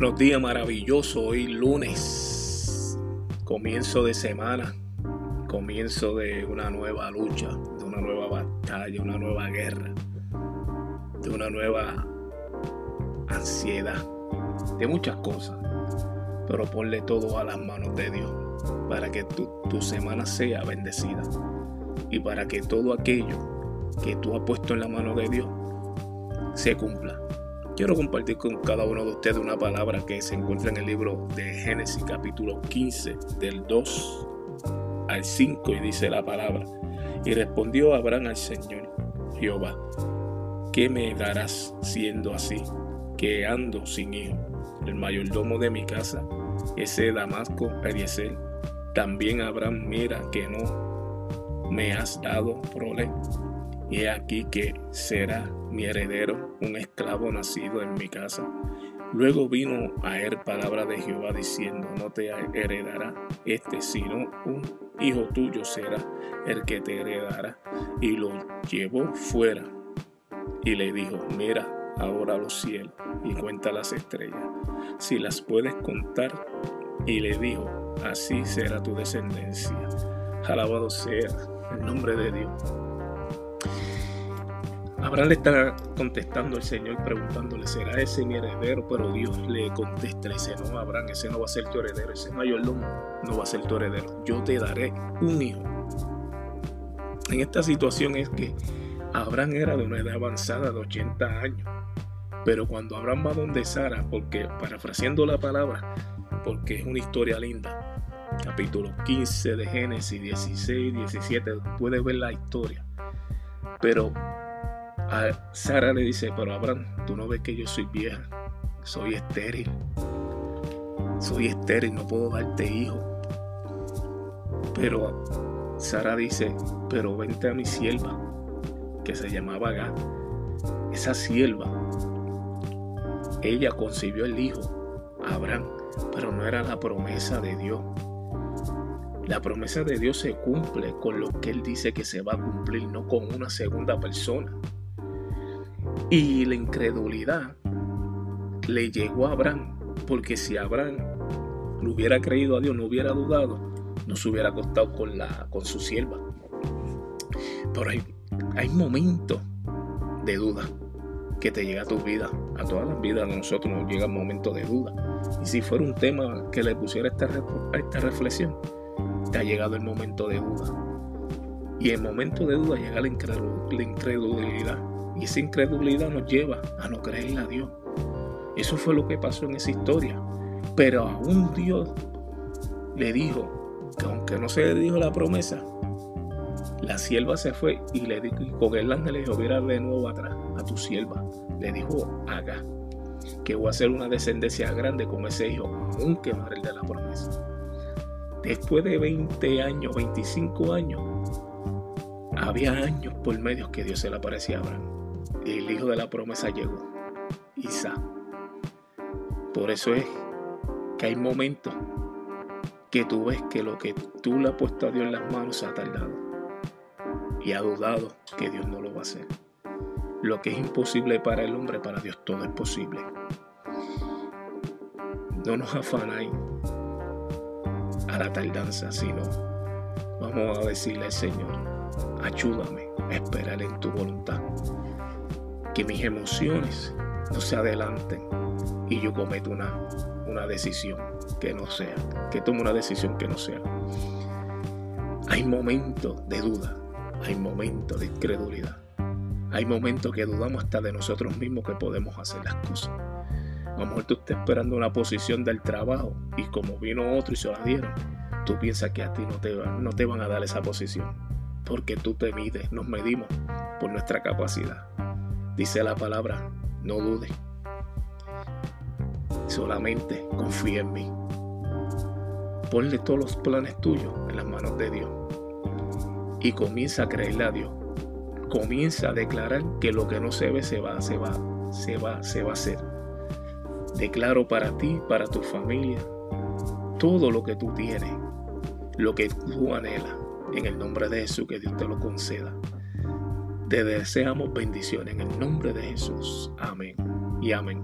Buenos días, maravilloso. Hoy lunes, comienzo de semana, comienzo de una nueva lucha, de una nueva batalla, una nueva guerra, de una nueva ansiedad, de muchas cosas. Pero ponle todo a las manos de Dios para que tu, tu semana sea bendecida y para que todo aquello que tú has puesto en la mano de Dios se cumpla. Quiero compartir con cada uno de ustedes una palabra que se encuentra en el libro de Génesis capítulo 15 del 2 al 5 y dice la palabra. Y respondió Abraham al Señor, Jehová, ¿qué me darás siendo así, que ando sin hijo? El mayordomo de mi casa, ese Damasco, Eliezer, también Abraham mira que no me has dado problema y aquí que será mi heredero un esclavo nacido en mi casa. Luego vino a él palabra de Jehová diciendo, no te heredará este, sino un hijo tuyo será el que te heredará. Y lo llevó fuera y le dijo, mira ahora los cielos y cuenta las estrellas, si las puedes contar. Y le dijo, así será tu descendencia. Alabado sea el nombre de Dios. Abraham le está contestando al Señor preguntándole, ¿será ese mi heredero? Pero Dios le contesta, dice, no, Abraham, ese no va a ser tu heredero, ese mayordomo no va a ser tu heredero, yo te daré un hijo. En esta situación es que Abraham era de una edad avanzada de 80 años, pero cuando Abraham va donde Sara, porque parafraseando la palabra, porque es una historia linda, capítulo 15 de Génesis, 16, 17, puedes ver la historia, pero a Sara le dice, pero Abraham, tú no ves que yo soy vieja, soy estéril. Soy estéril, no puedo darte hijo. Pero Sara dice, pero vente a mi sierva, que se llamaba Agar. Esa sierva, ella concibió el hijo, Abraham, pero no era la promesa de Dios. La promesa de Dios se cumple con lo que Él dice que se va a cumplir, no con una segunda persona. Y la incredulidad le llegó a Abraham, porque si Abraham no hubiera creído a Dios, no hubiera dudado, no se hubiera acostado con, la, con su sierva. Pero hay, hay momentos de duda que te llega a tu vida, a todas las vidas de nosotros nos llega momentos de duda. Y si fuera un tema que le pusiera esta, esta reflexión, te ha llegado el momento de duda. Y el momento de duda llega la incredulidad y esa incredulidad nos lleva a no creerle a Dios. Eso fue lo que pasó en esa historia. Pero aún Dios le dijo que aunque no se le dijo la promesa, la sierva se fue y le dijo, y con el ángel le dijo, mira de nuevo atrás a tu sierva. Le dijo, haga, que voy a hacer una descendencia grande con ese hijo, aunque no de la promesa. Después de 20 años, 25 años, había años por medio que Dios se le aparecía a Abraham el hijo de la promesa llegó, Isaac. Por eso es que hay momentos que tú ves que lo que tú le has puesto a Dios en las manos ha tardado y ha dudado que Dios no lo va a hacer. Lo que es imposible para el hombre, para Dios todo es posible. No nos afanáis a la tardanza, sino vamos a decirle al Señor, ayúdame a esperar en tu voluntad que mis emociones no se adelanten y yo cometo una, una decisión que no sea, que tome una decisión que no sea. Hay momentos de duda, hay momentos de incredulidad, hay momentos que dudamos hasta de nosotros mismos que podemos hacer las cosas. A lo mejor tú estás esperando una posición del trabajo y como vino otro y se la dieron, tú piensas que a ti no te, no te van a dar esa posición, porque tú te mides, nos medimos por nuestra capacidad. Dice la palabra, no dudes. Solamente confía en mí. Ponle todos los planes tuyos en las manos de Dios. Y comienza a creerle a Dios. Comienza a declarar que lo que no se ve se va, se va, se va, se va a hacer. Declaro para ti, para tu familia, todo lo que tú tienes, lo que tú anhelas. En el nombre de Jesús, que Dios te lo conceda. Te deseamos bendiciones en el nombre de Jesús. Amén y amén.